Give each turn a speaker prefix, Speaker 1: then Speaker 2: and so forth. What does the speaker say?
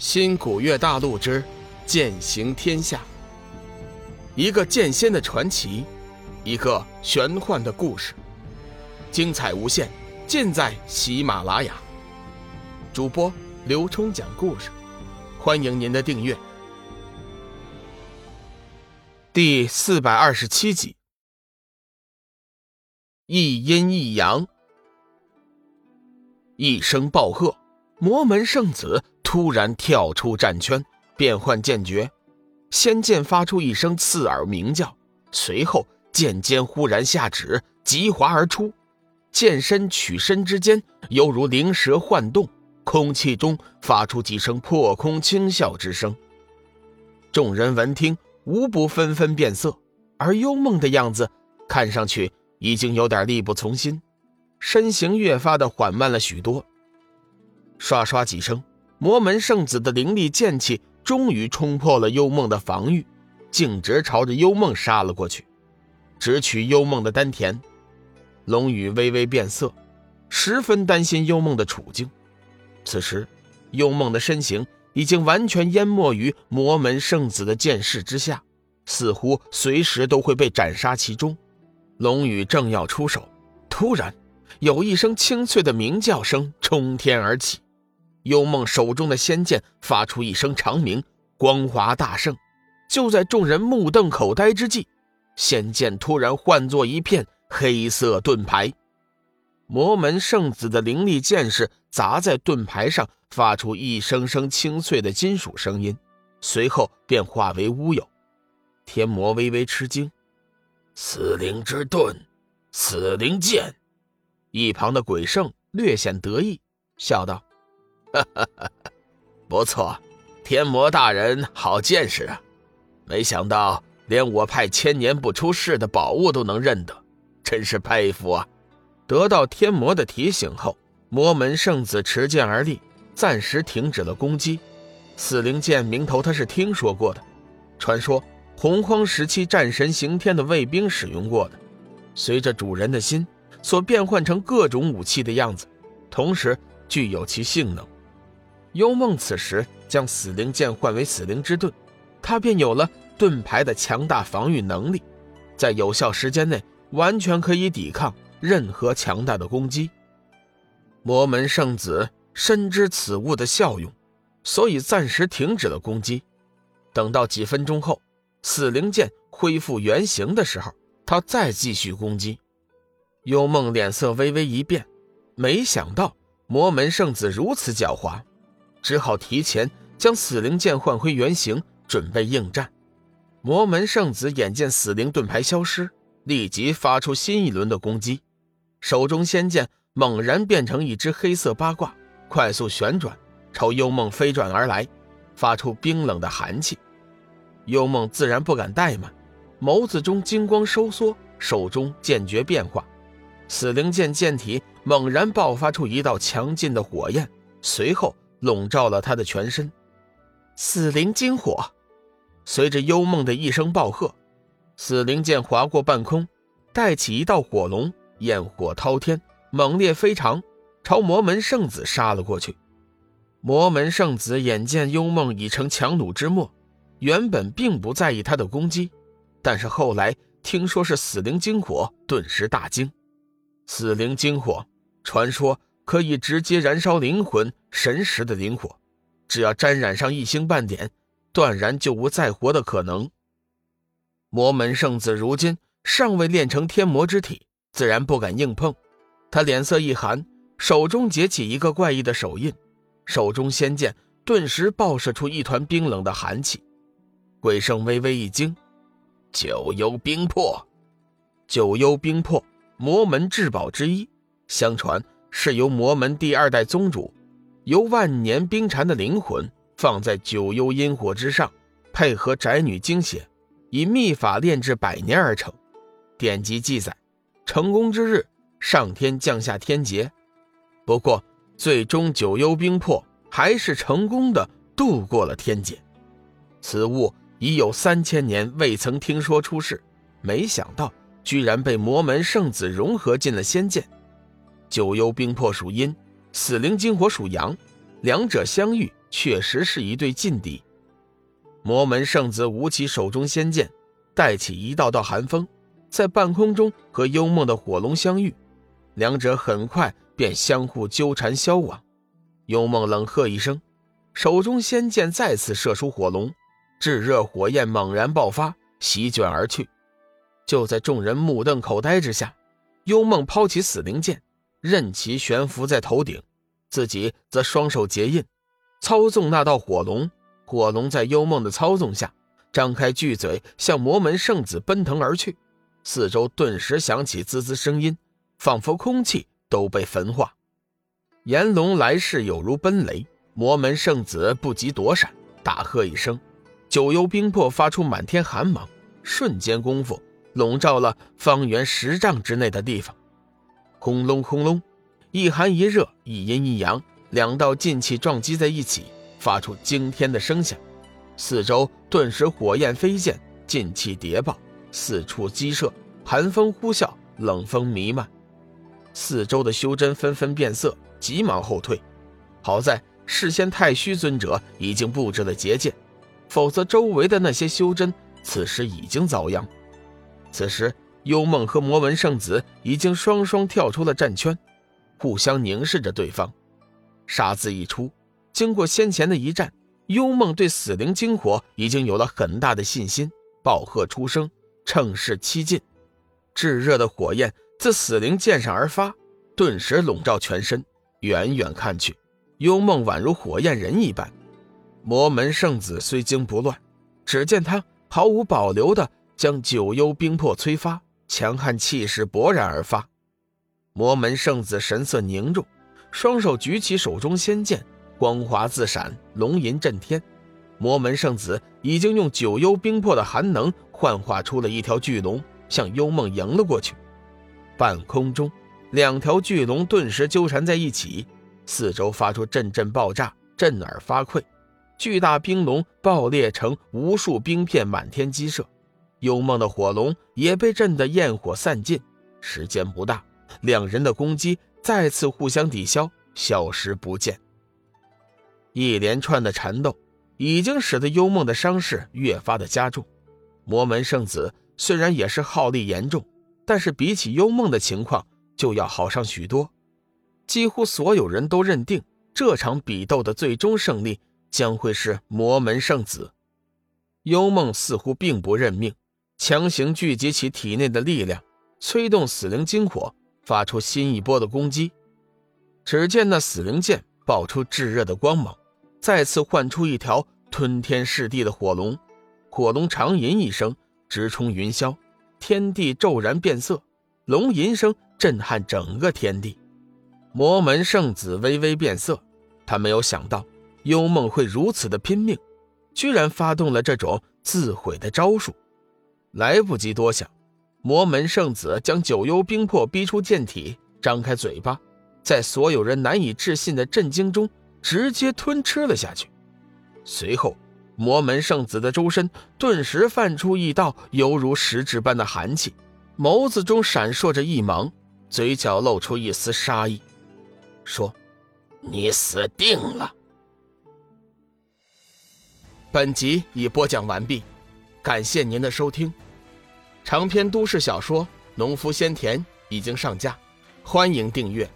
Speaker 1: 新古月大陆之剑行天下，一个剑仙的传奇，一个玄幻的故事，精彩无限，尽在喜马拉雅。主播刘冲讲故事，欢迎您的订阅。第四百二十七集，一阴一阳，一声暴喝，魔门圣子。突然跳出战圈，变换剑诀，仙剑发出一声刺耳鸣叫，随后剑尖忽然下指，急滑而出，剑身取身之间，犹如灵蛇幻动，空气中发出几声破空轻笑之声。众人闻听，无不纷纷变色，而幽梦的样子看上去已经有点力不从心，身形越发的缓慢了许多。刷刷几声。魔门圣子的灵力剑气终于冲破了幽梦的防御，径直朝着幽梦杀了过去，直取幽梦的丹田。龙宇微微变色，十分担心幽梦的处境。此时，幽梦的身形已经完全淹没于魔门圣子的剑势之下，似乎随时都会被斩杀其中。龙宇正要出手，突然有一声清脆的鸣叫声冲天而起。幽梦手中的仙剑发出一声长鸣，光华大盛。就在众人目瞪口呆之际，仙剑突然换作一片黑色盾牌。魔门圣子的灵力剑势砸在盾牌上，发出一声声清脆的金属声音，随后便化为乌有。天魔微微吃惊：“
Speaker 2: 死灵之盾，死灵剑。”
Speaker 1: 一旁的鬼圣略显得意，笑道。
Speaker 2: 哈哈哈！不错，天魔大人好见识啊！没想到连我派千年不出世的宝物都能认得，真是佩服啊！
Speaker 1: 得到天魔的提醒后，魔门圣子持剑而立，暂时停止了攻击。死灵剑名头他是听说过的，传说洪荒时期战神刑天的卫兵使用过的，随着主人的心所变换成各种武器的样子，同时具有其性能。幽梦此时将死灵剑换为死灵之盾，他便有了盾牌的强大防御能力，在有效时间内完全可以抵抗任何强大的攻击。魔门圣子深知此物的效用，所以暂时停止了攻击。等到几分钟后，死灵剑恢复原形的时候，他再继续攻击。幽梦脸色微微一变，没想到魔门圣子如此狡猾。只好提前将死灵剑换回原形，准备应战。魔门圣子眼见死灵盾牌消失，立即发出新一轮的攻击，手中仙剑猛然变成一只黑色八卦，快速旋转，朝幽梦飞转而来，发出冰冷的寒气。幽梦自然不敢怠慢，眸子中金光收缩，手中剑诀变化，死灵剑剑体猛然爆发出一道强劲的火焰，随后。笼罩了他的全身，死灵金火。随着幽梦的一声暴喝，死灵剑划过半空，带起一道火龙，焰火滔天，猛烈非常，朝魔门圣子杀了过去。魔门圣子眼见幽梦已成强弩之末，原本并不在意他的攻击，但是后来听说是死灵金火，顿时大惊。死灵金火，传说。可以直接燃烧灵魂神识的灵火，只要沾染上一星半点，断然就无再活的可能。魔门圣子如今尚未练成天魔之体，自然不敢硬碰。他脸色一寒，手中结起一个怪异的手印，手中仙剑顿时爆射出一团冰冷的寒气。鬼圣微微一惊：“
Speaker 2: 九幽冰魄，
Speaker 1: 九幽冰魄，魔门至宝之一，相传。”是由魔门第二代宗主，由万年冰蝉的灵魂放在九幽阴火之上，配合宅女精血，以秘法炼制百年而成。典籍记载，成功之日，上天降下天劫。不过，最终九幽冰魄还是成功的度过了天劫。此物已有三千年未曾听说出世，没想到居然被魔门圣子融合进了仙剑。九幽冰魄属阴，死灵金火属阳，两者相遇确实是一对劲敌。魔门圣子舞起手中仙剑，带起一道道寒风，在半空中和幽梦的火龙相遇，两者很快便相互纠缠消亡。幽梦冷喝一声，手中仙剑再次射出火龙，炙热火焰猛然爆发，席卷而去。就在众人目瞪口呆之下，幽梦抛起死灵剑，任其悬浮在头顶，自己则双手结印，操纵那道火龙。火龙在幽梦的操纵下，张开巨嘴向魔门圣子奔腾而去，四周顿时响起滋滋声音，仿佛空气都被焚化。炎龙来势有如奔雷，魔门圣子不及躲闪，大喝一声，九幽冰魄发出满天寒芒，瞬间功夫笼罩了方圆十丈之内的地方。轰隆轰隆，一寒一热，一阴一阳，两道劲气撞击在一起。发出惊天的声响，四周顿时火焰飞溅，劲气叠爆，四处激射，寒风呼啸，冷风弥漫，四周的修真纷纷变色，急忙后退。好在事先太虚尊者已经布置了结界，否则周围的那些修真此时已经遭殃。此时，幽梦和魔文圣子已经双双跳出了战圈，互相凝视着对方，杀字一出。经过先前的一战，幽梦对死灵精火已经有了很大的信心，暴喝出声，乘势七进。炙热的火焰自死灵剑上而发，顿时笼罩全身。远远看去，幽梦宛如火焰人一般。魔门圣子虽惊不乱，只见他毫无保留地将九幽冰魄催发，强悍气势勃然而发。魔门圣子神色凝重，双手举起手中仙剑。光华自闪，龙吟震天。魔门圣子已经用九幽冰魄的寒能幻化出了一条巨龙，向幽梦迎了过去。半空中，两条巨龙顿时纠缠在一起，四周发出阵阵爆炸，震耳发聩。巨大冰龙爆裂成无数冰片，满天激射。幽梦的火龙也被震得焰火散尽。时间不大，两人的攻击再次互相抵消，消失不见。一连串的缠斗，已经使得幽梦的伤势越发的加重。魔门圣子虽然也是耗力严重，但是比起幽梦的情况就要好上许多。几乎所有人都认定这场比斗的最终胜利将会是魔门圣子。幽梦似乎并不认命，强行聚集起体内的力量，催动死灵精火，发出新一波的攻击。只见那死灵剑爆出炙热的光芒。再次唤出一条吞天噬地的火龙，火龙长吟一声，直冲云霄，天地骤然变色，龙吟声震撼整个天地。魔门圣子微微变色，他没有想到幽梦会如此的拼命，居然发动了这种自毁的招数。来不及多想，魔门圣子将九幽冰魄逼出剑体，张开嘴巴，在所有人难以置信的震惊中。直接吞吃了下去，随后，魔门圣子的周身顿时泛出一道犹如实质般的寒气，眸子中闪烁着一芒，嘴角露出一丝杀意，说：“你死定了。”本集已播讲完毕，感谢您的收听。长篇都市小说《农夫先田》已经上架，欢迎订阅。